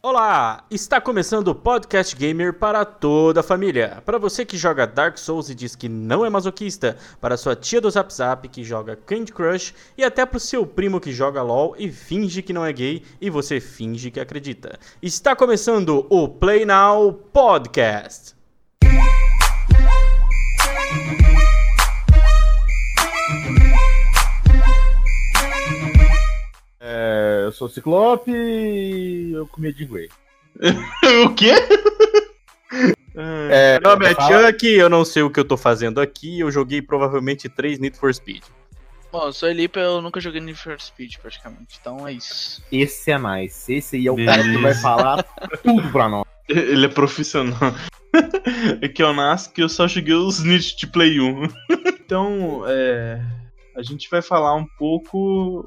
Olá! Está começando o Podcast Gamer para toda a família. Para você que joga Dark Souls e diz que não é masoquista, para sua tia do Zap Zap que joga Candy Crush e até para o seu primo que joga LOL e finge que não é gay e você finge que acredita. Está começando o Play Now Podcast. Eu sou Ciclope e eu comia de Grey. o quê? É, Meu nome é fala- Chuck, eu não sei o que eu tô fazendo aqui, eu joguei provavelmente 3 Need for Speed. Bom, eu sou Elipe, eu nunca joguei Need for Speed praticamente, então é isso. Esse é nice. Esse aí é o cara que vai Beleza. falar tudo pra nós. Ele é profissional. é que eu nasço que eu só joguei os Need de Play 1. então, é, a gente vai falar um pouco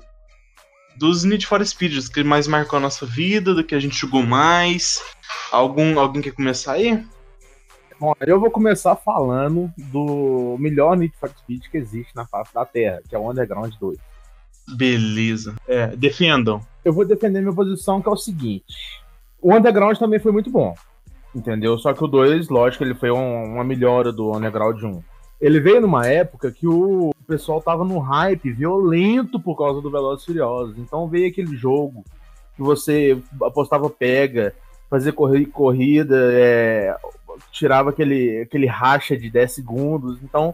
dos Need for Speed, que mais marcou a nossa vida, do que a gente jogou mais. Algum, alguém quer começar aí? Bom, eu vou começar falando do melhor Need for Speed que existe na face da Terra, que é o Underground 2. Beleza. É, defendam. Eu vou defender minha posição, que é o seguinte. O Underground também foi muito bom, entendeu? Só que o 2, lógico, ele foi um- uma melhora do Underground 1. Ele veio numa época que o pessoal tava num hype violento por causa do Velozes Furiosos. Então veio aquele jogo que você apostava pega, fazia corri- corrida, é, tirava aquele, aquele racha de 10 segundos. Então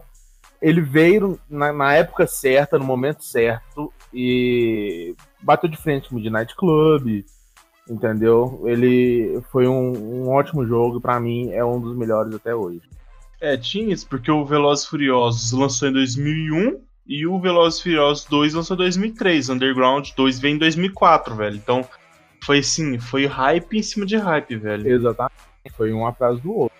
ele veio na, na época certa, no momento certo, e bateu de frente com o Midnight Club, entendeu? Ele foi um, um ótimo jogo, pra mim é um dos melhores até hoje. É, tinha isso, porque o Velozes e Furiosos lançou em 2001 e o Velozes e Furiosos 2 lançou em 2003. Underground 2 veio em 2004, velho. Então, foi assim, foi hype em cima de hype, velho. Exatamente. Foi um atrás do outro.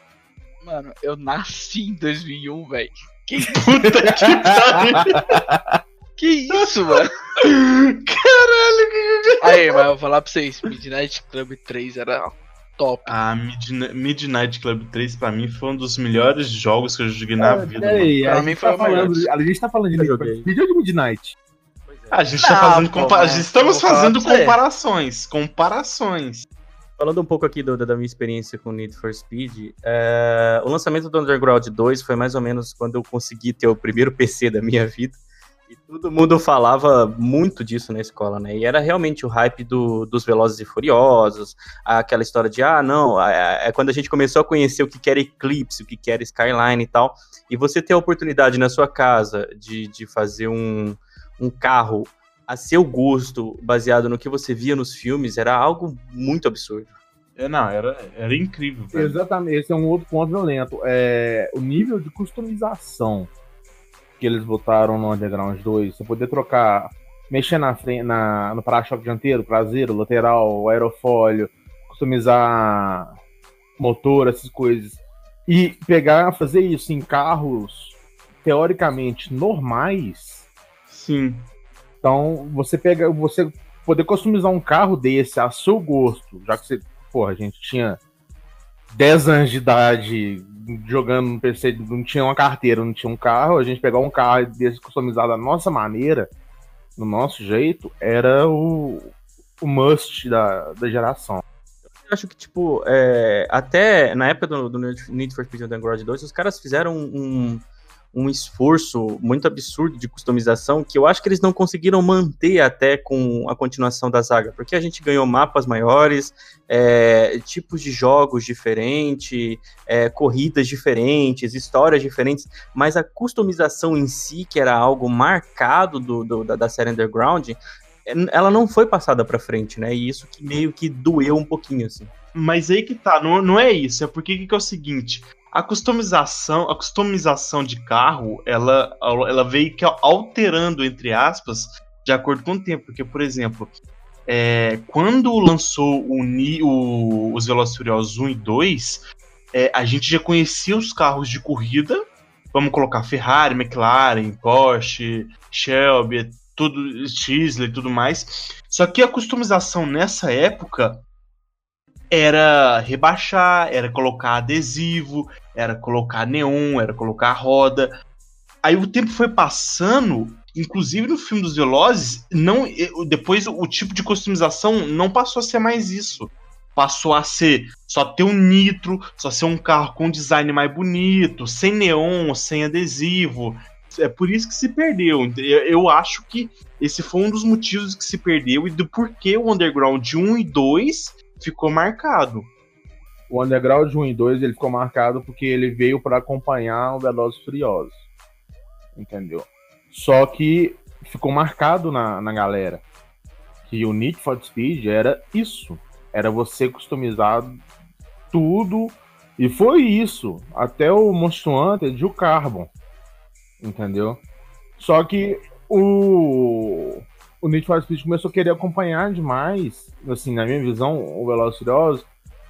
Mano, eu nasci em 2001, velho. Que, Puta que pariu! que isso, mano? Caralho, que... Aí, mas eu vou falar pra vocês, Midnight Club 3 era top. Ah, Midnight, Midnight Club 3 pra mim foi um dos melhores jogos que eu joguei na Ah, vida. peraí, Pra a, mim gente foi tá o melhor. falando, a gente tá falando de Eu Need for joguei. Speed ou de Midnight? mano. A gente tá fazendo pô, compa- Estamos fazendo pra comparações. Comparações. Falando um pouco aqui do- da minha experiência com Need for Speed, é, o lançamento do Underground 2 foi mais ou menos quando eu consegui ter o primeiro PC da minha vida. E todo mundo falava muito disso na escola, né? E era realmente o hype do- dos Velozes e Furiosos, aquela história de, ah, não, é, é quando a gente começou a conhecer o que que era Eclipse, o que que era Skyline e tal. E você ter a oportunidade na sua casa de, de fazer um, um carro a seu gosto, baseado no que você via nos filmes, era algo muito absurdo. É, não, era, era incrível, velho. Exatamente, esse é um outro ponto violento. É, o nível de customização que eles botaram no Underground 2, você poder trocar, mexer na frente, na, no para-choque dianteiro, traseiro, lateral, aerofólio, customizar motor, essas coisas, e pegar, fazer isso em carros teoricamente normais, Sim. então você pega, você poder customizar um carro desse a seu gosto, já que você, porra, a gente tinha 10 anos de idade jogando no PC, não tinha uma carteira, não tinha um carro, a gente pegar um carro desse customizado da nossa maneira, no nosso jeito, era o, o must da, da geração. Eu acho que, tipo, é, até na época do, do Need for Speed Underground 2, os caras fizeram um, um esforço muito absurdo de customização que eu acho que eles não conseguiram manter até com a continuação da saga, porque a gente ganhou mapas maiores, é, tipos de jogos diferentes, é, corridas diferentes, histórias diferentes, mas a customização em si, que era algo marcado do, do- da, da série Underground, ela não foi passada pra frente, né? E isso que meio que doeu um pouquinho, assim. Mas aí que tá, não, não é isso, é porque que, que é o seguinte, a customização, a customização de carro, ela, ela veio que alterando, entre aspas, de acordo com o tempo, porque, por exemplo, é, quando lançou o, o- os Velozes Furiosos 1 e 2, é, a gente já conhecia os carros de corrida, vamos colocar Ferrari, McLaren, Porsche, Shelby, tudo, Chrysler e tudo mais, só que a customização nessa época era rebaixar, era colocar adesivo, era colocar neon, era colocar roda. Aí o tempo foi passando Inclusive no filme dos Velozes, não, depois o tipo de customização não passou a ser mais isso. Passou a ser só ter um nitro, só ser um carro com design mais bonito, sem neon, sem adesivo. É por isso que se perdeu. Eu acho que esse foi um dos motivos que se perdeu e do porquê o Underground 1 e 2 ficou marcado. O Underground 1 e 2 ele ficou marcado porque ele veio para acompanhar o Velozes Furiosos. Entendeu? Só que ficou marcado na, na galera que o Need for Speed era isso. Era você customizar tudo. E foi isso. Até o Monster Hunter de o Carbon. Entendeu? Só que o, o Need for Speed começou a querer acompanhar demais, assim, na minha visão, o Velozes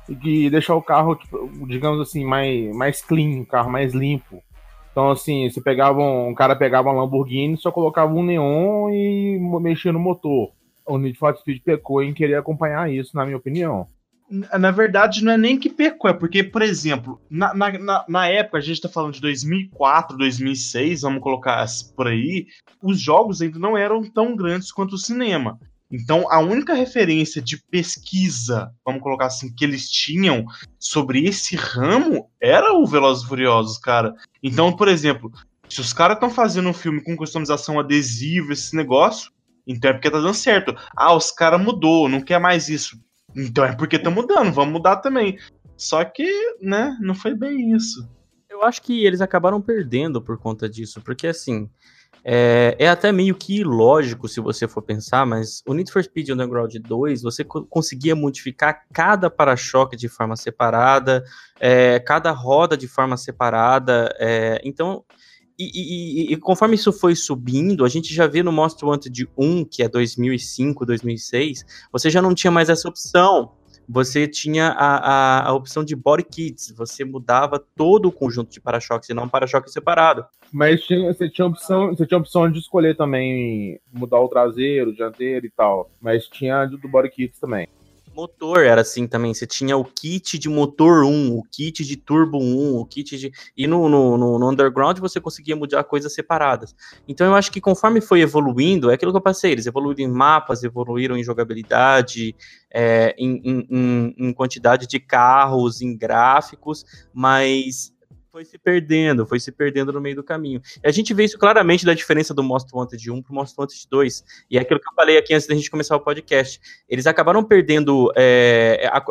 e deixar o carro, tipo, digamos assim, mais, mais clean, o carro mais limpo. Então, assim, você pegava um, um cara pegava uma Lamborghini, só colocava um neon e mexia no motor. O Need for Speed pecou em querer acompanhar isso, na minha opinião. Na verdade, não é nem que pecou, é porque, por exemplo, na, na, na época, a gente tá falando de 2004, 2006, vamos colocar por aí, os jogos ainda não eram tão grandes quanto o cinema. Então, a única referência de pesquisa, vamos colocar assim, que eles tinham sobre esse ramo era o Velozes e Furiosos, cara. Então, por exemplo, se os caras estão fazendo um filme com customização adesiva, esse negócio, então é porque tá dando certo. Ah, os caras mudou, não quer mais isso. Então é porque tá mudando, vamos mudar também. Só que, né, não foi bem isso. Eu acho que eles acabaram perdendo por conta disso, porque assim, é, é, até meio que ilógico se você for pensar, mas o Need for Speed Underground 2, você co conseguia modificar cada para-choque de forma separada, é, cada roda de forma separada, é, então... E, e, conforme isso foi subindo, a gente já vê no Most Wanted 1, que é 2005, 2006, você já não tinha mais essa opção você tinha a, a, a, opção de body kits, você mudava todo o conjunto de para-choques e não um para-choque separado. Mas tinha, você, tinha opção, você tinha opção de escolher também mudar o traseiro, o dianteiro e tal. Mas tinha do body kits também motor era assim também. Você tinha o kit de motor 1, o kit de turbo 1, o kit de. E no, no, no, underground você conseguia mudar coisas separadas. Então eu acho que conforme foi evoluindo, é aquilo que eu passei, eles evoluíram em mapas, evoluíram em jogabilidade, é, em, em, em quantidade de carros, em gráficos, mas foi se perdendo, foi se perdendo no meio do caminho. E a gente vê isso claramente da diferença do Most Wanted 1 pro Most Wanted 2. E é aquilo que eu falei aqui antes da gente começar o podcast. Eles acabaram perdendo, é, a,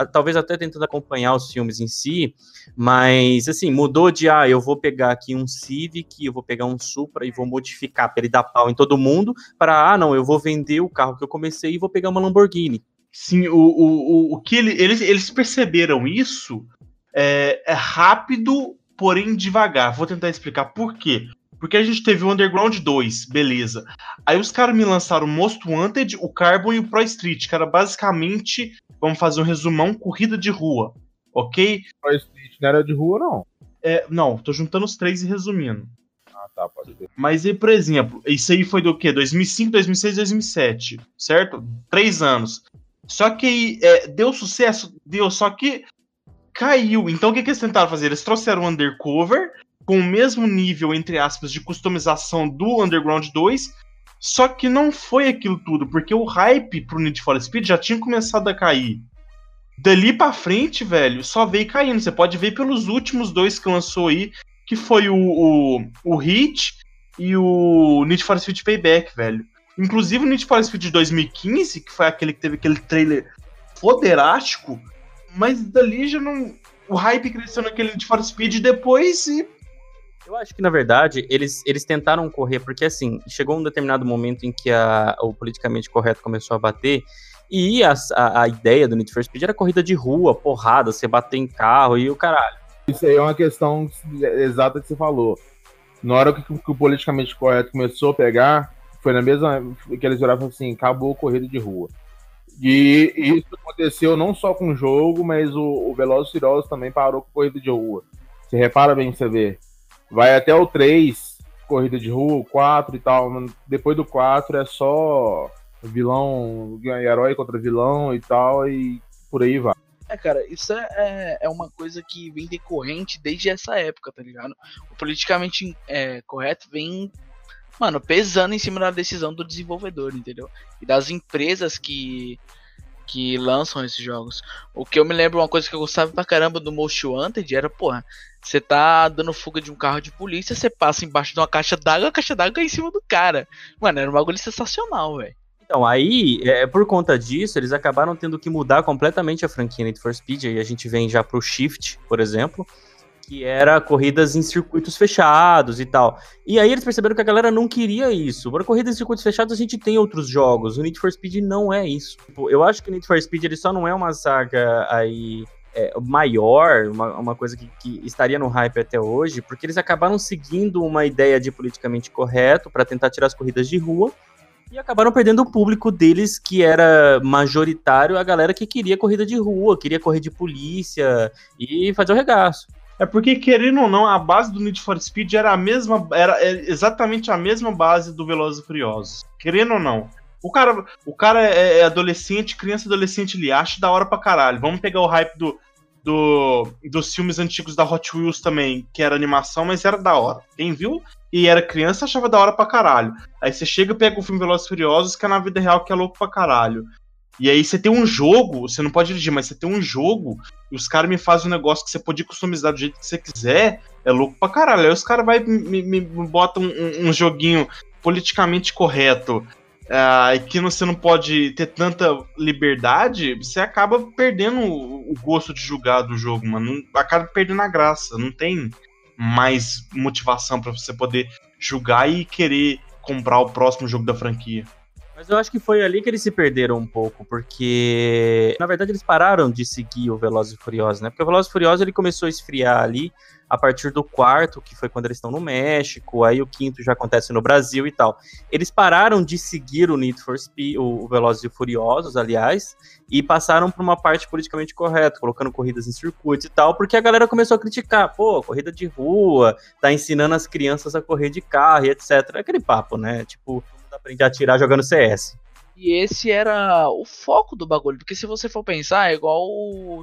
a, talvez até tentando acompanhar os filmes em si, mas assim, mudou de, ah, eu vou pegar aqui um Civic, eu vou pegar um Supra e vou modificar para ele dar pau em todo mundo, para, ah, não, eu vou vender o carro que eu comecei e vou pegar uma Lamborghini. Sim, o, o, o, o que ele, eles, eles perceberam isso é, é rápido, porém devagar. Vou tentar explicar por quê. Porque a gente teve o Underground 2, beleza. Aí os caras me lançaram o Most Wanted, o Carbon e o Pro Street, que era basicamente, vamos fazer um resumão, corrida de rua, ok? Pro Street não era de rua, não. É, não, tô juntando os três e resumindo. Ah, tá, pode ser. Mas aí, por exemplo, isso aí foi do quê? 2005, 2006, 2007, certo? Três anos. Só que é, deu sucesso, deu, só que caiu. Então o que, que eles tentaram fazer? Eles trouxeram o Undercover com o mesmo nível, entre aspas, de customização do Underground 2, só que não foi aquilo tudo, porque o hype pro Need for Speed já tinha começado a cair. Dali pra frente, velho, só veio caindo. Você pode ver pelos últimos dois que lançou aí, que foi o, o, o Hit e o Need for Speed Payback, velho. Inclusive o Need for Speed 2015, que foi aquele que teve aquele trailer foderástico, mas dali já não. O hype cresceu naquele de For Speed depois e. Eu acho que, na verdade, eles, eles tentaram correr, porque assim, chegou um determinado momento em que a, o politicamente correto começou a bater, e a, a, a ideia do Need for Speed era corrida de rua, porrada, você bater em carro e o caralho. Isso aí é uma questão exata que você falou. Na hora que, que o politicamente correto começou a pegar, foi na mesma que eles viraram assim, acabou a corrida de rua. E isso aconteceu não só com o jogo, mas o, o Velozes Furiosos também parou com corrida de rua. Você repara bem, você vê. Vai até o 3, corrida de rua, o 4 e tal. Depois do 4 é só vilão, herói contra vilão e tal, e por aí vai. É, cara, isso é, é, é uma coisa que vem decorrente desde essa época, tá ligado? O politicamente é, correto vem mano, pesando em cima da decisão do desenvolvedor, entendeu? E das empresas que que lançam esses jogos. O que eu me lembro, uma coisa que eu gostava pra caramba do Most Wanted era, porra, você tá dando fuga de um carro de polícia, você passa embaixo de uma caixa d'água, a caixa d'água é em cima do cara. Mano, era um bagulho sensacional, velho. Então, aí, é, por conta disso, eles acabaram tendo que mudar completamente a franquia Need for Speed, aí a gente vem já pro Shift, por exemplo, que era corridas em circuitos fechados e tal. E aí eles perceberam que a galera não queria isso. Para corridas em circuitos fechados a gente tem outros jogos. O Need for Speed não é isso. Tipo, eu acho que o Need for Speed ele só não é uma saga aí é, maior, uma, uma coisa que, que, estaria no hype até hoje, porque eles acabaram seguindo uma ideia de politicamente correto para tentar tirar as corridas de rua e acabaram perdendo o público deles, que era majoritário a galera que queria corrida de rua, queria correr de polícia e fazer o regaço. É porque, querendo ou não, a base do Need for Speed era a mesma. Era é exatamente a mesma base do Velozes e Furiosos. Querendo ou não. O cara, o cara é, é adolescente, criança adolescente, ele acha da hora pra caralho. Vamos pegar o hype do, do, dos filmes antigos da Hot Wheels também, que era animação, mas era da hora. Quem viu e era criança achava da hora pra caralho. Aí você chega e pega o filme Velozes e Furiosos, que é na vida real que é louco pra caralho. E aí você tem um jogo, você não pode dirigir, mas você tem um jogo, e os caras me fazem um negócio que você pode customizar do jeito que você quiser, é louco pra caralho. Aí os caras vai me, me, botam um, um, joguinho politicamente correto, uh, e que você não pode ter tanta liberdade, você acaba perdendo o, gosto de jogar do jogo, mano. Acaba perdendo a graça, não tem mais motivação para você poder jogar e querer comprar o próximo jogo da franquia. Mas eu acho que foi ali que eles se perderam um pouco, porque na verdade eles pararam de seguir o Velozes e Furiosos, né? Porque o Velozes e Furiosos ele começou a esfriar ali a partir do quarto, que foi quando eles estão no México, aí o quinto já acontece no Brasil e tal. Eles pararam de seguir o Need for Speed, o Velozes e Furiosos, aliás, e passaram para uma parte politicamente correta, colocando corridas em circuitos e tal, porque a galera começou a criticar, pô, corrida de rua, tá ensinando as crianças a correr de carro e etc. Aquele papo, né? Tipo, aprender a atirar jogando CS. E esse era o foco do bagulho, porque se você for pensar, é igual,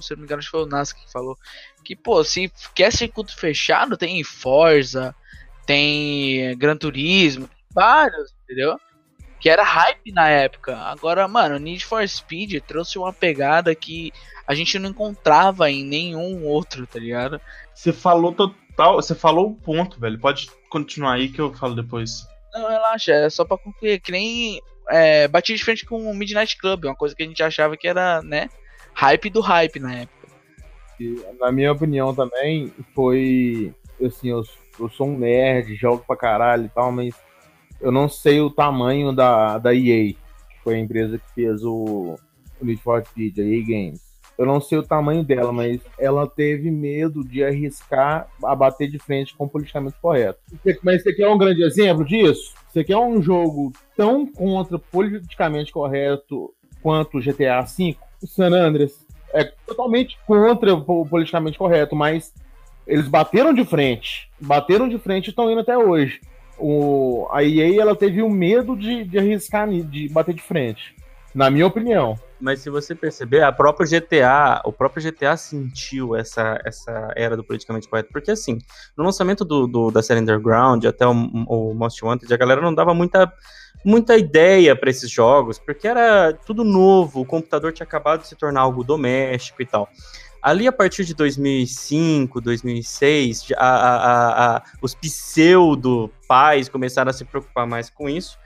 se eu não me engano, foi o Nas que falou, que, pô, se quer circuito fechado, tem Forza, tem Gran Turismo, vários, entendeu? Que era hype na época. Agora, mano, Need for Speed trouxe uma pegada que a gente não encontrava em nenhum outro, tá ligado? Você falou total, você falou o ponto, velho. Pode continuar aí que eu falo depois. Não, relaxa, é só pra concluir. Que nem é, bati de frente com o Midnight Club, uma coisa que a gente achava que era, né, hype do hype na época. Na minha opinião também, foi. Assim, eu, eu sou um nerd, jogo pra caralho e tal, mas eu não sei o tamanho da, da EA, que foi a empresa que fez o, o Need for Speed, a EA Games. Eu não sei o tamanho dela, mas ela teve medo de arriscar a bater de frente com o politicamente correto. Mas você quer um grande exemplo disso? Você quer um jogo tão contra politicamente correto quanto o GTA V? O San Andreas é totalmente contra o politicamente correto, mas eles bateram de frente. Bateram de frente e estão indo até hoje. O, a EA ela teve o medo de, de arriscar, de bater de frente. Na minha opinião. Mas se você perceber, a própria GTA, o próprio GTA sentiu essa, essa era do politicamente correto. Porque assim, no lançamento do, do da série Underground até o, o Most Wanted, a galera não dava muita, muita ideia para esses jogos, porque era tudo novo, o computador tinha acabado de se tornar algo doméstico e tal. Ali, a partir de 2005, 2006, a, a, a, os pseudo-pais começaram a se preocupar mais com isso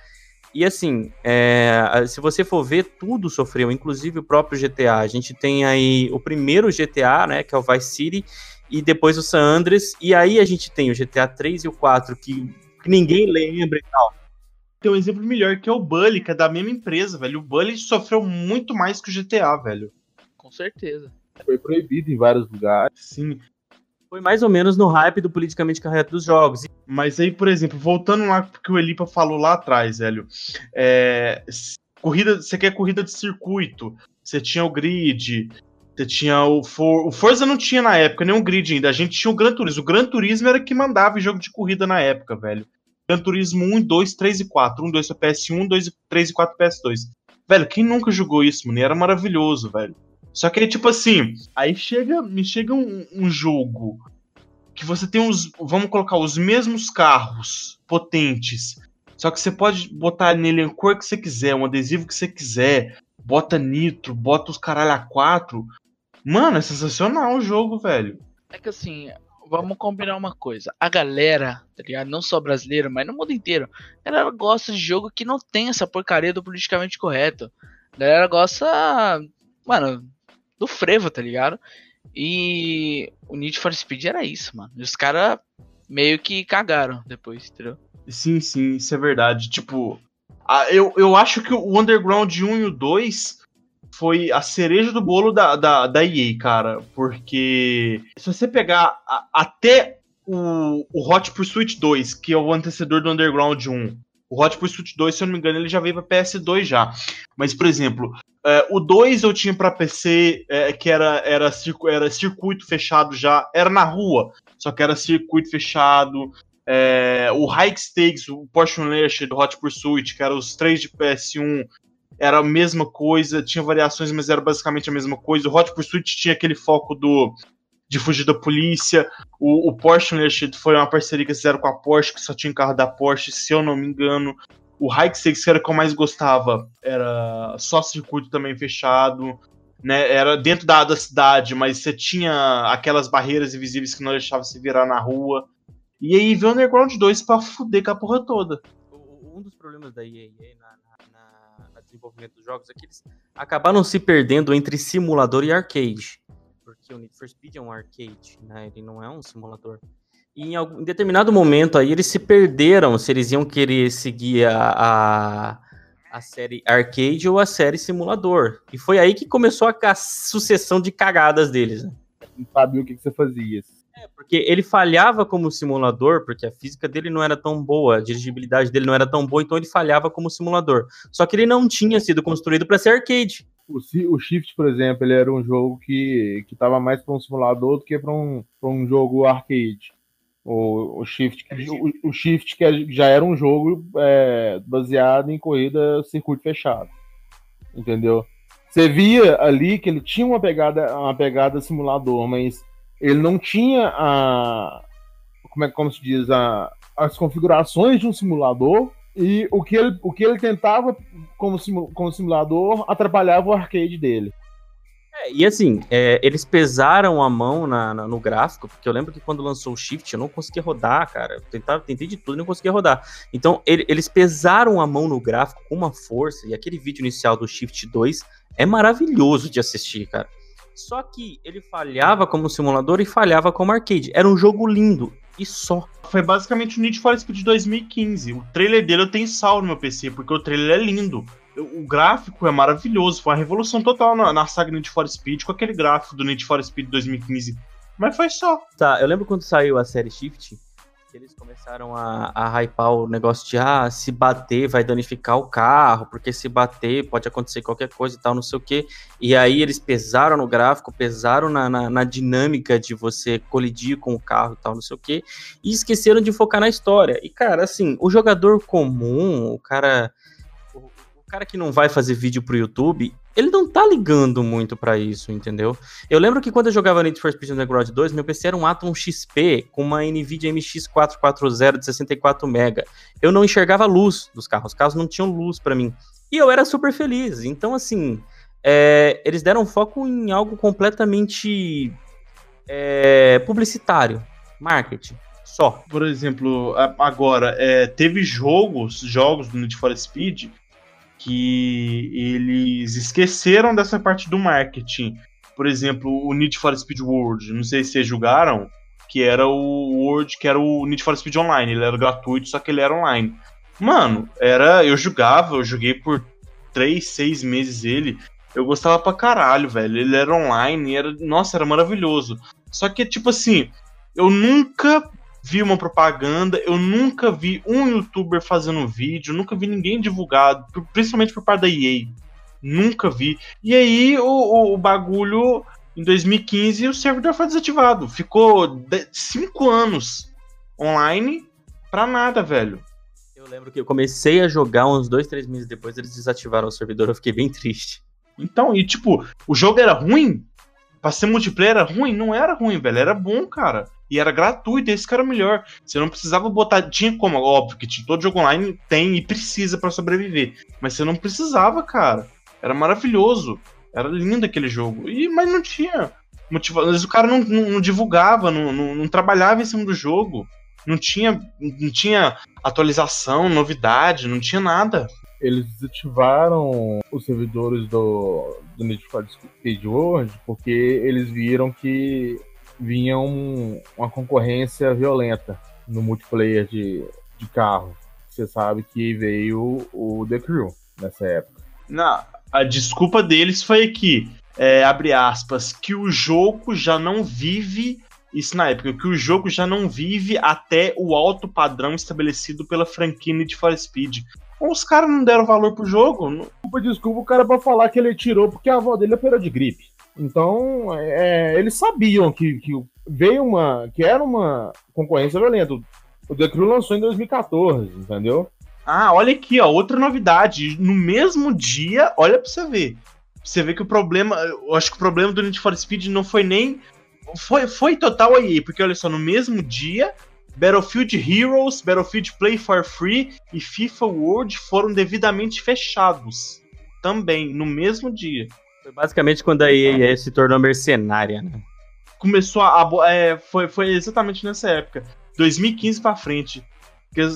e assim, é, se você for ver, tudo sofreu, inclusive o próprio GTA. A gente tem aí o primeiro GTA, né, que é o Vice City, e depois o San Andreas, e aí a gente tem o GTA 3 e o 4, que, que ninguém lembra e tal. Tem um exemplo melhor, que é o Bully, que é da mesma empresa, velho. O Bully sofreu muito mais que o GTA, velho. Com certeza. Foi proibido em vários lugares. Sim foi mais ou menos no hype do politicamente correto dos jogos. Mas aí, por exemplo, voltando lá que o Elipa falou lá atrás, velho. É, corrida, você quer corrida de circuito, você tinha o grid, você tinha o For... o Forza não tinha na época o grid ainda, a gente tinha o Gran Turismo. O Gran Turismo era que mandava jogo de corrida na época, velho. Gran Turismo 1, 2, 3 e 4. 1, 2 para PS1, 2, 3 e 4 PS2. Velho, quem nunca jogou isso, mano? Era maravilhoso, velho. Só que aí, tipo assim, aí chega, me chega um, um jogo que você tem os, vamos colocar, os mesmos carros potentes, Só que você pode botar nele a cor que você quiser, um adesivo que você quiser, bota nitro, bota os caralho a quatro. Mano, é sensacional o jogo, velho. É que assim, vamos combinar uma coisa. A galera, tá ligado? Não só brasileira, mas no mundo inteiro. A galera gosta de jogo que não tem essa porcaria do politicamente correto. A galera gosta, mano, do frevo, tá ligado? E o Need for Speed era isso, mano. E os caras meio que cagaram depois, entendeu? Sim, sim, isso é verdade. Tipo, a, eu, eu acho que o Underground 1 e o 2 foi a cereja do bolo da, da, da EA, cara. Porque se você pegar a, até o, o Hot Pursuit 2, que é o antecessor do Underground 1, o Hot Pursuit 2, se eu não me engano, ele já veio pra PS2 já. Mas, por exemplo, é, o 2 eu tinha para PC, é, que era, era, era circuito fechado já, era na rua, só que era circuito fechado. É, o High Stakes, o Porsche Unleashed do Hot Pursuit, que eram os três de PS1, era a mesma coisa, tinha variações, mas era basicamente a mesma coisa. O Hot Pursuit tinha aquele foco do de fugir da polícia. O, o Porsche Unleashed foi uma parceria que fizeram com a Porsche, que só tinha carro da Porsche, se eu não me engano. O Hike 6, que era o que eu mais gostava, era só circuito também fechado. Né, era dentro da, da cidade, mas você tinha aquelas barreiras invisíveis que não deixavam se virar na rua. E aí veio o Underground 2 pra fuder com a porra toda. Um dos problemas da EA na, na, na desenvolvimento dos jogos é que eles acabaram se perdendo entre simulador e arcade porque o Need for Speed é um arcade, né? Ele não é um simulador. E em, algum, em determinado momento aí eles se perderam se eles iam querer seguir a, a, a, série arcade ou a série simulador. E foi aí que começou a, a sucessão de cagadas deles. Né? Não sabia o que, que você fazia. É, porque ele falhava como simulador, porque a física dele não era tão boa, a dirigibilidade dele não era tão boa, então ele falhava como simulador. Só que ele não tinha sido construído para ser arcade o, o Shift, por exemplo, ele era um jogo que, que tava mais para um simulador do que para um, um jogo arcade. O, o Shift, o, o Shift que é, já era um jogo é, baseado em corrida circuito fechado. Entendeu? Você via ali que ele tinha uma pegada, uma pegada simulador, mas ele não tinha a. Como é como se diz? A, as configurações de um simulador e o que ele, o que ele tentava como, como simulador atrapalhava o arcade dele. É, e assim, é, eles pesaram a mão na, na, no gráfico, porque eu lembro que quando lançou o Shift eu não conseguia rodar, cara. Eu tentava, tentei de tudo e não conseguia rodar. Então, ele, eles pesaram a mão no gráfico com uma força, e aquele vídeo inicial do Shift 2 é maravilhoso de assistir, cara. Só que ele falhava como simulador e falhava como arcade. Era um jogo lindo e só. Foi basicamente o Need for Speed 2015. O trailer dele eu tenho salvo no meu PC, porque o trailer é lindo. O gráfico é maravilhoso, foi uma revolução total na, na saga Need for Speed com aquele gráfico do Need for Speed 2015. Mas foi só. Tá, eu lembro quando saiu a série Shift, que eles começaram a, a hypar o negócio de ah, se bater vai danificar o carro, porque se bater pode acontecer qualquer coisa e tal, não sei o que. E aí eles pesaram no gráfico, pesaram na, na, na, dinâmica de você colidir com o carro e tal, não sei o que, e esqueceram de focar na história. E, cara, assim, o jogador comum, o cara cara que não vai fazer vídeo pro YouTube, ele não tá ligando muito para isso, entendeu? Eu lembro que quando eu jogava Need for Speed Underground 2, meu PC era um Atom XP com uma NVIDIA MX440 de 64 MB. Eu não enxergava luz dos carros, os carros não tinham luz para mim. E eu era super feliz. Então, assim, é, eles deram foco em algo completamente é, publicitário, marketing. Só. Por exemplo, agora, é, teve jogos, jogos do Need for Speed que eles esqueceram dessa parte do marketing. Por exemplo, o Need for Speed World, não sei se vocês jogaram, que era o World, que era o Need for Speed Online, ele era gratuito, só que ele era online. Mano, era, eu jogava, eu joguei por 3, 6 meses ele, eu gostava pra caralho, velho. Ele era online, era, nossa, era maravilhoso. Só que tipo assim, eu nunca vi uma propaganda, eu nunca vi um youtuber fazendo vídeo, nunca vi ninguém divulgado, principalmente por parte da EA. Nunca vi. E aí o, o, o bagulho, em 2015, o servidor foi desativado. Ficou 5 anos online pra nada, velho. Eu lembro que eu comecei a jogar uns dois, três meses depois, eles desativaram o servidor, eu fiquei bem triste. Então, e tipo, o jogo era ruim? Pra ser multiplayer era ruim? Não era ruim, velho, era bom, cara. E era gratuito, esse que era melhor. Você não precisava botar. Tinha como, óbvio que tinha, todo jogo online tem e precisa para sobreviver. Mas você não precisava, cara. Era maravilhoso. Era lindo aquele jogo. E, mas não tinha motivação. O cara não, não, não divulgava, não, não, não, trabalhava em cima do jogo. Não tinha, não tinha atualização, novidade, não tinha nada. Eles desativaram os servidores do, do Need for Speed World porque eles viram que vinha um, uma concorrência violenta no multiplayer de, de carro. Você sabe que veio o The Crew nessa época. Não, a desculpa deles foi que, é, abre aspas, que o jogo já não vive. Isso na época, que o jogo já não vive até o alto padrão estabelecido pela franquia Need for Speed. Os caras não deram valor pro jogo. Desculpa, desculpa o cara pra falar que ele tirou porque a avó dele operou de gripe. Então, é, eles sabiam que, que veio uma. que era uma concorrência violenta. O The Crew lançou em 2014, entendeu? Ah, olha aqui, ó, outra novidade. No mesmo dia, olha pra você ver. Você vê que o problema. Eu acho que o problema do Need for Speed não foi nem. Foi, foi total aí, porque olha só, no mesmo dia, Battlefield Heroes, Battlefield Play for Free e FIFA World foram devidamente fechados. Também, no mesmo dia. Foi basicamente quando a EA se tornou mercenária, né? Começou a. a é, foi, foi exatamente nessa época. 2015 pra frente.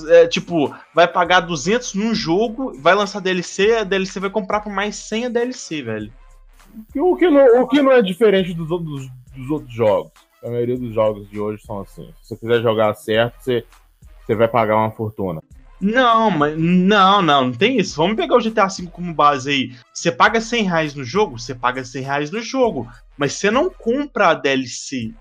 É, tipo, vai pagar 200 num jogo, vai lançar DLC, a DLC vai comprar por mais 100 a DLC, velho. O que não, o que não é diferente dos, dos, dos outros jogos. A maioria dos jogos de hoje são assim. Se você quiser jogar certo, você, você vai pagar uma fortuna. Não, mas não, não, não tem isso. Vamos pegar o GTA V como base aí. Você paga 100 reais no jogo? Você paga 100 reais no jogo. Mas você não compra a DLC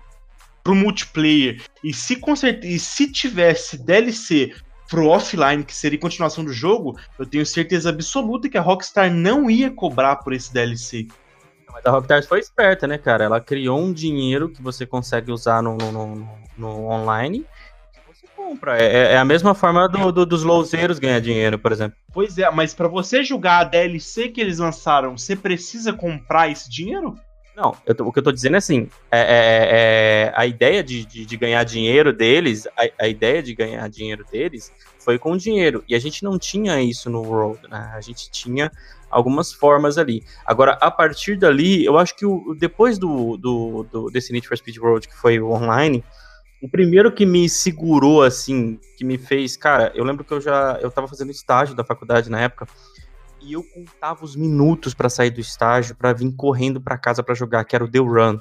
pro multiplayer e se, e se tivesse DLC pro offline, que seria continuação do jogo, eu tenho certeza absoluta que a Rockstar não ia cobrar por esse DLC. Mas a Rockstar foi esperta, né, cara? Ela criou um dinheiro que você consegue usar no, no, no, no online você compra. É, é, é, a mesma forma do, do, dos louzeiros ganhar dinheiro, por exemplo. Pois é, mas para você jogar a DLC que eles lançaram, você precisa comprar esse dinheiro? Não, eu, o que eu tô dizendo é assim, é, é, é a ideia de, de, de, ganhar dinheiro deles, a, a, ideia de ganhar dinheiro deles foi com dinheiro, e a gente não tinha isso no World, né? A gente tinha algumas formas ali. Agora, a partir dali, eu acho que o, depois do, do, do, desse Need for Speed World, que foi online, o primeiro que me segurou, assim, que me fez, cara, eu lembro que eu já, eu tava fazendo estágio da faculdade na época, e eu contava os minutos para sair do estágio para vir correndo para casa para jogar, que era o The Run.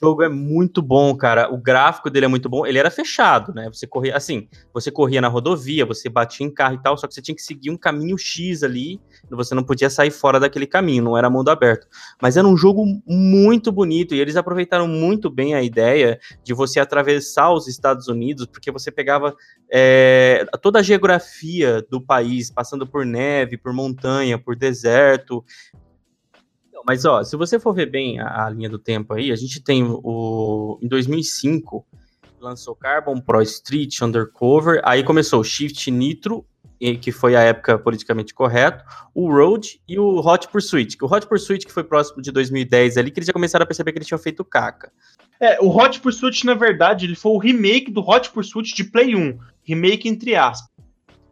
Jogo é muito bom, cara. O gráfico dele é muito bom. Ele era fechado, né? Você corria assim, você corria na rodovia, você batia em carro e tal, só que você tinha que seguir um caminho X ali, você não podia sair fora daquele caminho, não era mundo aberto. Mas era um jogo muito bonito e eles aproveitaram muito bem a ideia de você atravessar os Estados Unidos, porque você pegava é, toda a geografia do país, passando por neve, por montanha, por deserto, mas, ó, se você for ver bem a, a, linha do tempo aí, a gente tem o. Em 2005, lançou Carbon Pro Street Undercover, aí começou o Shift Nitro, que foi a época politicamente correto, o Road e o Hot Pursuit. O Hot Pursuit, que foi próximo de 2010 ali, que eles já começaram a perceber que eles tinham feito caca. É, o Hot Pursuit, na verdade, ele foi o remake do Hot Pursuit de Play 1. Remake entre aspas.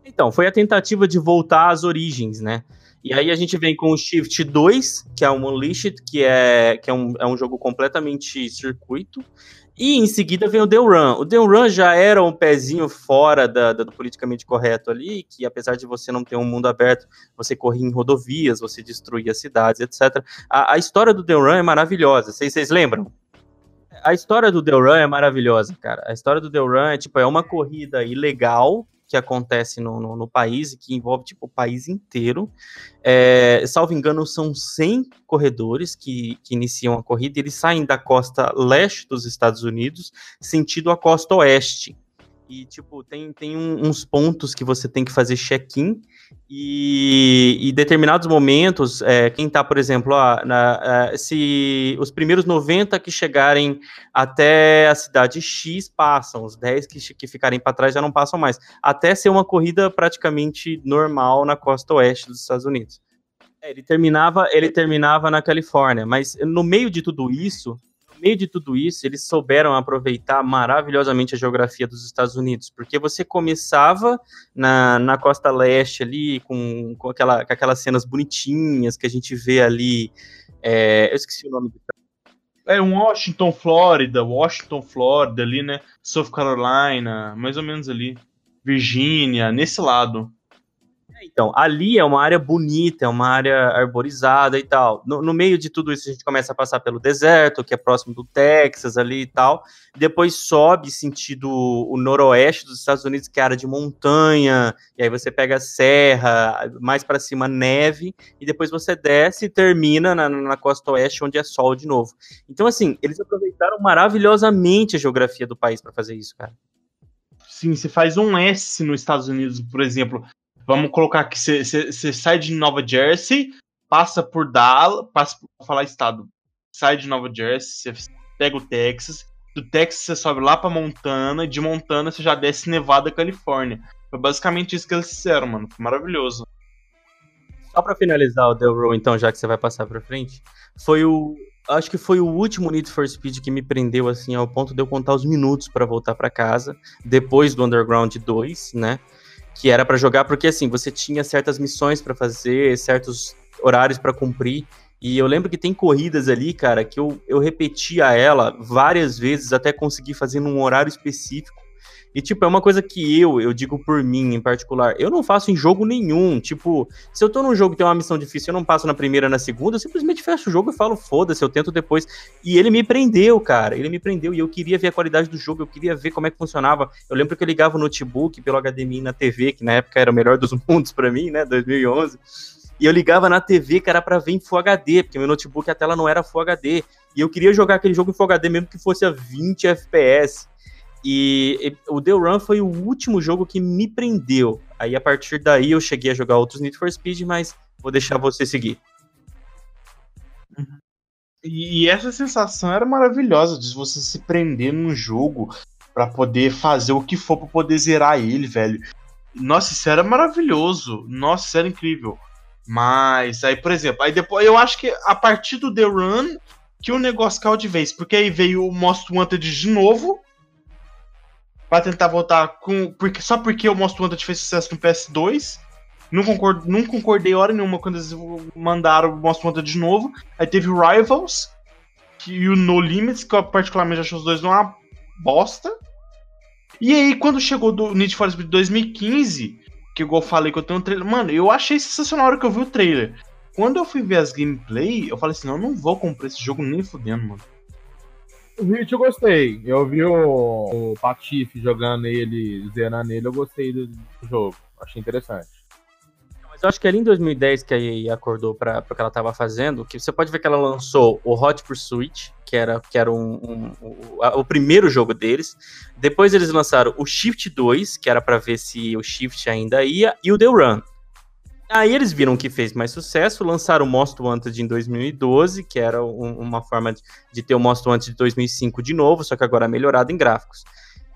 Então, foi a tentativa de voltar às origens, né? E aí a gente vem com o Shift 2, que é um Unleashed, que é, que é, um, é um jogo completamente circuito. E em seguida vem o The Run. O The Run já era um pezinho fora da, da, do politicamente correto ali, que apesar de você não ter um mundo aberto, você corria em rodovias, você destruía cidades, etc. A, a história do The Run é maravilhosa. Vocês, lembram? A história do The Run é maravilhosa, cara. A história do The Run é tipo, é uma corrida ilegal que acontece no, no, no, país e que envolve tipo, o país inteiro. É, salvo engano, são 100 corredores que, que iniciam a corrida eles saem da costa leste dos Estados Unidos, sentido a costa oeste. E, tipo, tem, tem um, uns pontos que você tem que fazer check-in e, em determinados momentos, é, quem está, por exemplo, ó, na, uh, se os primeiros 90 que chegarem até a cidade X passam, os 10 que, que ficarem para trás já não passam mais, até ser uma corrida praticamente normal na costa oeste dos Estados Unidos. É, ele terminava, ele terminava na Califórnia, mas no meio de tudo isso, meio de tudo isso, eles souberam aproveitar maravilhosamente a geografia dos Estados Unidos, porque você começava na, na costa leste ali, com, com, aquela, com aquelas cenas bonitinhas que a gente vê ali. É, eu esqueci o nome do é um Washington, Flórida, Washington, Flórida ali, né? South Carolina, mais ou menos ali. Virgínia, nesse lado. Então, ali é uma área bonita, é uma área arborizada e tal. No, no, meio de tudo isso, a gente começa a passar pelo deserto, que é próximo do Texas ali e tal. Depois sobe sentido o noroeste dos Estados Unidos, que é área de montanha. E aí você pega a serra, mais para cima neve. E depois você desce e termina na, na costa oeste, onde é sol de novo. Então, assim, eles aproveitaram maravilhosamente a geografia do país para fazer isso, cara. Sim, você faz um S nos Estados Unidos, por exemplo. Vamos colocar que você sai de Nova Jersey, passa por Dallas, passa por falar estado, sai de Nova Jersey, você pega o Texas, do Texas você sobe lá pra Montana, e de Montana você já desce Nevada, Califórnia. Foi basicamente isso que eles fizeram, mano. Foi maravilhoso. Só pra finalizar o Delrow, então, já que você vai passar pra frente, foi o. Acho que foi o último Need for Speed que me prendeu, assim, ao ponto de eu contar os minutos para voltar para casa, depois do Underground 2, né? Que era para jogar, porque assim, você tinha certas missões para fazer, certos horários para cumprir. E eu lembro que tem corridas ali, cara, que eu, eu repetia ela várias vezes até conseguir fazer num horário específico. E, tipo, é uma coisa que eu, eu digo por mim em particular, eu não faço em jogo nenhum. Tipo, se eu tô num jogo que tem uma missão difícil, eu não passo na primeira, na segunda, eu simplesmente fecho o jogo e falo, foda-se, eu tento depois. E ele me prendeu, cara. Ele me prendeu e eu queria ver a qualidade do jogo, eu queria ver como é que funcionava. Eu lembro que eu ligava o notebook pelo HDMI na TV, que na época era o melhor dos mundos para mim, né, 2011. E eu ligava na TV, cara, para ver em Full HD, porque meu notebook a tela não era Full HD. E eu queria jogar aquele jogo em Full HD mesmo que fosse a 20 FPS. E, e o The Run foi o último jogo que me prendeu. Aí a partir daí eu cheguei a jogar outros Need for Speed, mas vou deixar você seguir. E essa sensação era maravilhosa de você se prender num jogo para poder fazer o que for para poder zerar ele, velho. Nossa, isso era maravilhoso. Nossa, isso era incrível. Mas aí, por exemplo, aí depois eu acho que a partir do The Run que o negócio caiu de vez, porque aí veio o Most Wanted de novo, para tentar voltar com. Porque, só porque o Most Wanted fez sucesso no PS2. Não, concord, não concordei hora nenhuma quando eles mandaram o Most Wanted de novo. Aí teve o Rivals que, e o No Limits, que eu particularmente acho os dois uma bosta. E aí, quando chegou do Need for Speed 2015, que eu falei que eu tenho um trailer. Mano, eu achei sensacional a hora que eu vi o trailer. Quando eu fui ver as gameplay, eu falei assim: não, eu não vou comprar esse jogo nem fudendo, mano. O Hit eu gostei. Eu vi o, o Patife jogando ele, zerando ele, eu gostei do, jogo. Achei interessante. Mas eu acho que ali em 2010 que a EA acordou para o que ela estava fazendo, que você pode ver que ela lançou o Hot Pursuit, que era, que era um, um, um a, o primeiro jogo deles. Depois eles lançaram o Shift 2, que era para ver se o Shift ainda ia, e o The Run. Aí eles viram que fez mais sucesso, lançaram o Most Wanted em 2012, que era um, uma forma de, de, ter o Most Wanted de 2005 de novo, só que agora melhorado em gráficos.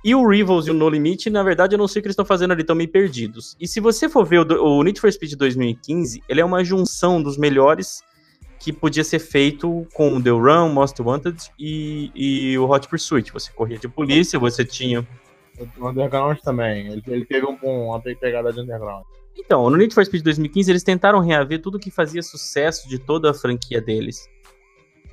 E o Rivals e o No Limit, na verdade, eu não sei o que eles estão fazendo ali, estão meio perdidos. E se você for ver o, o Need for Speed 2015, ele é uma junção dos melhores que podia ser feito com o The Run, Most Wanted e, e o Hot Pursuit. Você corria de polícia, você tinha... O Underground também, ele, ele teve um, uma pegada de Underground. Então, no Need for Speed 2015 eles tentaram reaver tudo que fazia sucesso de toda a franquia deles.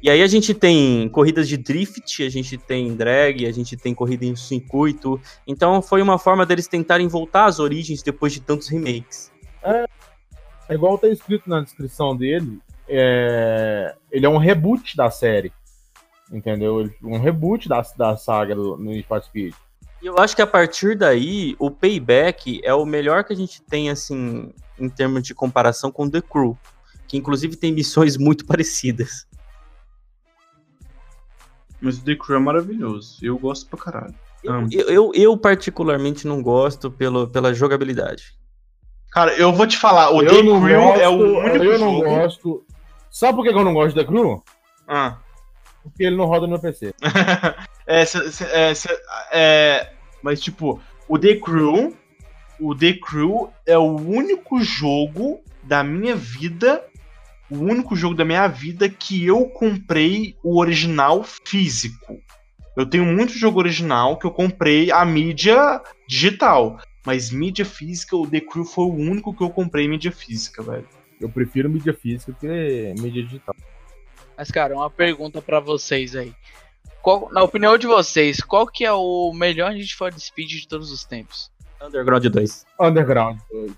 E aí a gente tem corridas de drift, a gente tem drag, a gente tem corrida em circuito. Então foi uma forma deles tentarem voltar às origens depois de tantos remakes. É, é igual tá escrito na descrição dele, é, ele é um reboot da série. Entendeu? Um reboot da, da saga do Need for Speed. E eu acho que a partir daí, o Payback é o melhor que a gente tem, assim, em termos de comparação com The Crew, que inclusive tem missões muito parecidas. Mas o The Crew é maravilhoso. Eu gosto pra caralho. Eu, eu, eu, eu, particularmente não gosto pelo, pela jogabilidade. Cara, eu vou te falar, o eu The Crew gosto, é o único Eu não jogo... gosto. Sabe por que eu não gosto do The Crew? Ah. Porque ele não roda no PC. É, cê, cê, é, cê, é, mas, tipo, o The Crew. O The Crew é o único jogo da minha vida o único jogo da minha vida que eu comprei o original físico. Eu tenho muito jogo original que eu comprei a mídia digital. Mas mídia física, o The Crew foi o único que eu comprei mídia física, velho. Eu prefiro mídia física que mídia digital. Mas, cara, uma pergunta pra vocês aí. Qual- na opinião de vocês, qual que é o melhor Need for Speed de todos os tempos? Underground 2. Underground 2.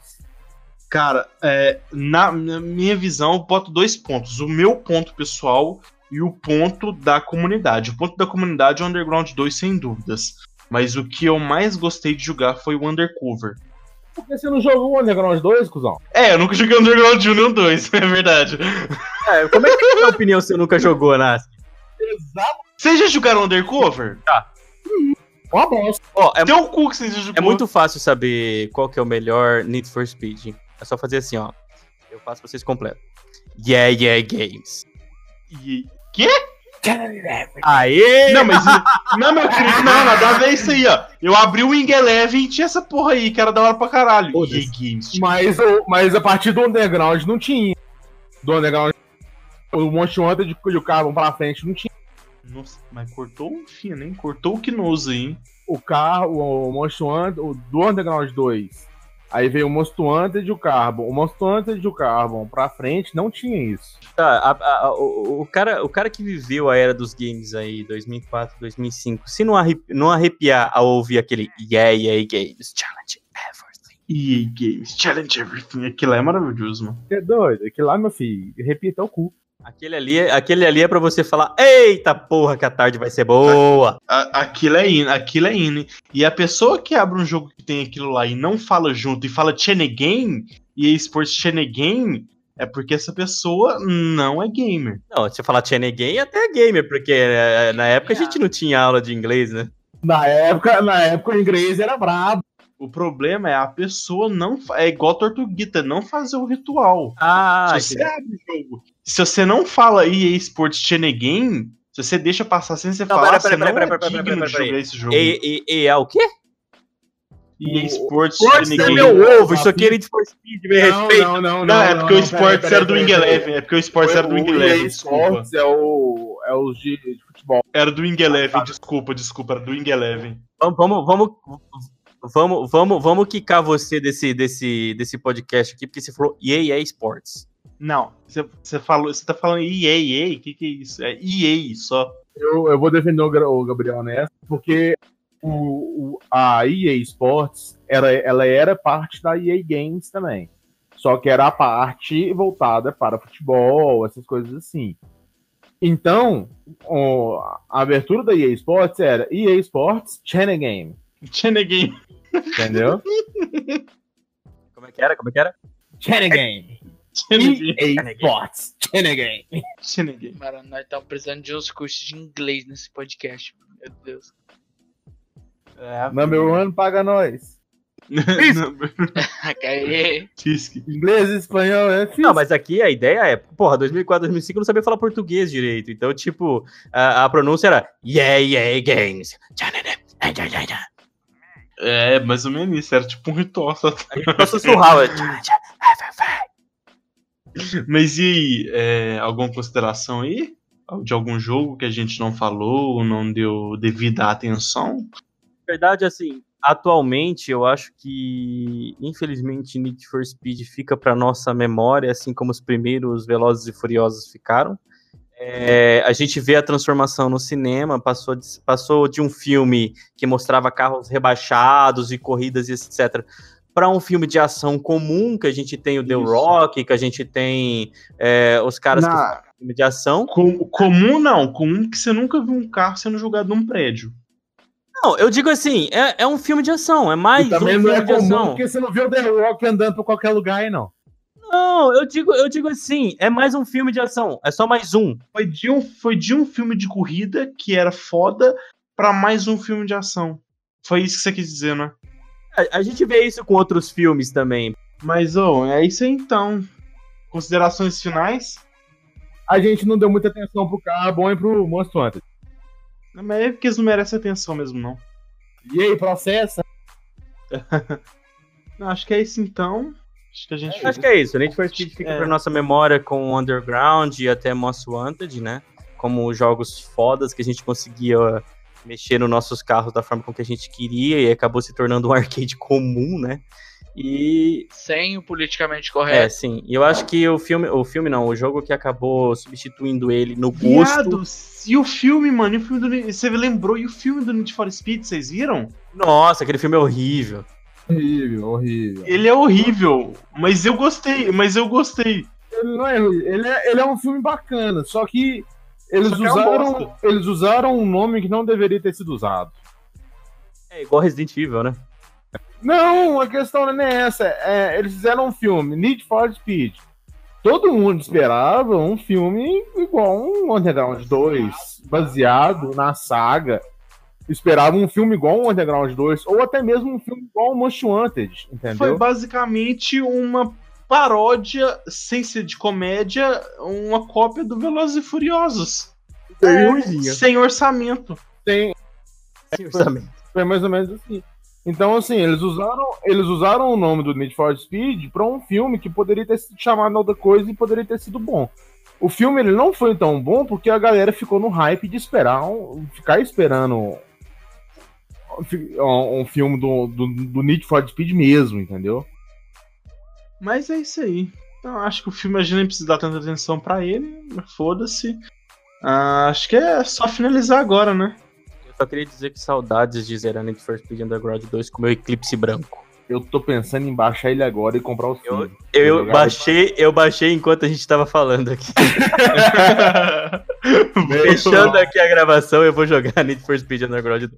Cara, é, na, na minha visão, eu boto dois pontos. O meu ponto pessoal e o ponto da comunidade. O ponto da comunidade é o Underground 2, sem dúvidas. Mas o que eu mais gostei de jogar foi o Undercover. Por que você não jogou o Underground 2, cuzão? É, eu nunca joguei Underground 1 nem o 2, é verdade. É, como é que é a sua opinião se você nunca jogou, Nas? Exato. Vocês já jogaram Undercover? Uma bosta. Ó, é, Teu cu que vocês já é jogou. muito fácil saber qual que é o melhor Need for Speed. É só fazer assim, ó. Eu faço pra vocês completo. Yeah, yeah, games. E- Aê! Não, mas. não, meu querido, não, nada a ver isso aí, ó. Eu abri o Wing Eleven e tinha essa porra aí, que era da hora pra caralho. EA Games. Mas, o- mas a partir do Underground não tinha. Do Underground. O Monte Hunter de, de Carbon pra frente não tinha. Nossa, mas cortou o fino, hein? Cortou o Kinoso hein? O carro, o Monster Hunter, o do Underground 2. Aí veio o Monster Hunter de o Carbon. O Monster Hunter de o Carbon pra frente não tinha isso. Tá, a- a- o, o cara, o cara que viveu a era dos games aí, 2004, 2005, se não, arrepi- não arrepiar ao ouvir aquele Yeah, yeah, games, challenge everything. EA Games, Challenge Everything. Aquilo é maravilhoso, mano. É doido. Aquilo lá, meu filho, repita o cu. Aquele ali, é- aquele ali é pra você falar, eita porra, que a tarde vai ser boa. A- aquilo é in, aquilo é in. E a pessoa que abre um jogo que tem aquilo lá e não fala junto e fala Game e Esports Game, é porque essa pessoa não é gamer. Não, se você falar Chene Game, até é gamer, porque é, na época a gente não tinha aula de inglês, né? Na época, na época o inglês era brabo. O problema é a pessoa não. É igual Tortuguita, não fazer o ritual. Ah, se você abre o jogo, se você não fala EA Sports Game, se você deixa passar sem você Não, falar, pera, você pera, não pera, é pera, pera, digno pera, de pera, jogar esse jogo. e, e, e é o quê? EA Sports Sports Isso é meu ovo, isso aqui é Need for Speed, me respeita. não, não, Não, é porque o Sports era do Wing. Eleven. É porque o Sports era do Wing Eleven, desculpa. Sports é, o, é os de, de futebol. Era do Wing Eleven, desculpa, desculpa, era do Wing Eleven. Vamos, vamos, vamos, vamos, vamos, vamos quicar você desse, desse, desse podcast aqui, porque você falou EA Sports. Não, você, você falou, você tá falando EA, EA, o que que é isso? É EA só. Eu, eu vou defender o, Gabriel nessa, porque o, o- a EA Sports era, ela era parte da EA Games também. Só que era a parte voltada para futebol, essas coisas assim. Então, o- a abertura da EA Sports era EA Sports Channel Game, Game. entendeu? Como é que era? Como é que era? Channel Game. Game. EA Sports Channel Game. Game. Mano, nós estamos precisando de uns cursos de inglês nesse podcast. Meu Deus. É, Number one paga nós. Aê. Fisk. Inglês e espanhol é difícil. Não, mas aqui a ideia é, porra, 2004, 2005 eu não sabia falar português direito. Então, tipo, a, a pronúncia era Yeah, yeah, games. É, mais ou menos isso, era tipo um ritual. Só. A gente só sussurrava. Mas e aí, é, alguma consideração aí? De algum jogo que a gente não falou ou não deu devida atenção? Na verdade, assim, atualmente eu acho que, infelizmente, Need for Speed fica pra nossa memória, assim como os primeiros Velozes e Furiosos ficaram. É, a gente vê a transformação no cinema, passou de, passou de um filme que mostrava carros rebaixados e corridas e etc. Para um filme de ação comum, que a gente tem o The Isso. Rock, que a gente tem é, os caras que Na- fazem filme de ação. Com- comum não, comum que você nunca viu um carro sendo jogado num prédio. Não, eu digo assim, é, é um filme de ação, é mais E também um não filme é de comum, ação. porque você não viu o The Rock andando pra qualquer lugar aí, não. Não, eu digo, eu digo assim, é mais um filme de ação, é só mais um. Foi de um, foi de um filme de corrida que era foda pra mais um filme de ação. Foi isso que você quis dizer, né? A, a gente vê isso com outros filmes também. Mas, ô, é isso aí então. Considerações finais? A gente não deu muita atenção pro Carbon e pro Monster Hunter. Não, Mas é porque eles não merecem atenção mesmo, não. E aí, processa? Não, Acho que é isso então. Acho que a gente. Acho que é isso. Need for Speed fica É. pra nossa memória com Underground e até Most Wanted, né? Como jogos fodas que a gente conseguia mexer nos nossos carros da forma com que a gente queria e acabou se tornando um arcade comum, né? E Sem o politicamente é, correto. sim. E eu acho que o filme, o filme não, o jogo que acabou substituindo ele no gosto. Viado, e o filme, mano? E o filme do. Você lembrou? E o filme do Need for Speed, vocês viram? Nossa, aquele filme é horrível. Horrível, horrível. Ele é horrível, mas eu gostei, mas eu gostei. Ele não é ruim, ele é, ele é um filme bacana, só que eles Só é usaram, bosta. eles usaram um nome que não deveria ter sido usado. É igual Resident Evil, né? Não, a questão não é essa. É, eles fizeram um filme, Need for Speed. Todo mundo esperava um filme igual um Underground 2, baseado na saga. Esperava um filme igual um Underground 2, ou até mesmo um filme igual um Most Wanted, Foi entendeu? basicamente uma paródia, sem ser de comédia, uma cópia do Velozes e Furiosos. É, sem orçamento. Tem, Sem orçamento. Foi mais ou menos assim. Então, assim, eles usaram, eles usaram o nome do Need for Speed para um filme que poderia ter sido chamado outra coisa e poderia ter sido bom. O filme ele não foi tão bom porque a galera ficou no hype de esperar, um- ficar esperando um, um filme do, do, do Need for Speed mesmo, entendeu? Mas é isso aí. Então, acho que o filme a gente nem precisa dar tanta atenção pra ele. Foda-se. Ah, acho que é só finalizar agora, né? Eu só queria dizer que saudades de zerar Need for Speed Underground 2 com meu Eclipse branco. Eu tô pensando em baixar ele agora e comprar o filme. Eu Jogar- baixei, eu baixei enquanto a gente tava falando aqui. Fechando aqui a gravação, eu vou jogar Need for Speed Underground 2.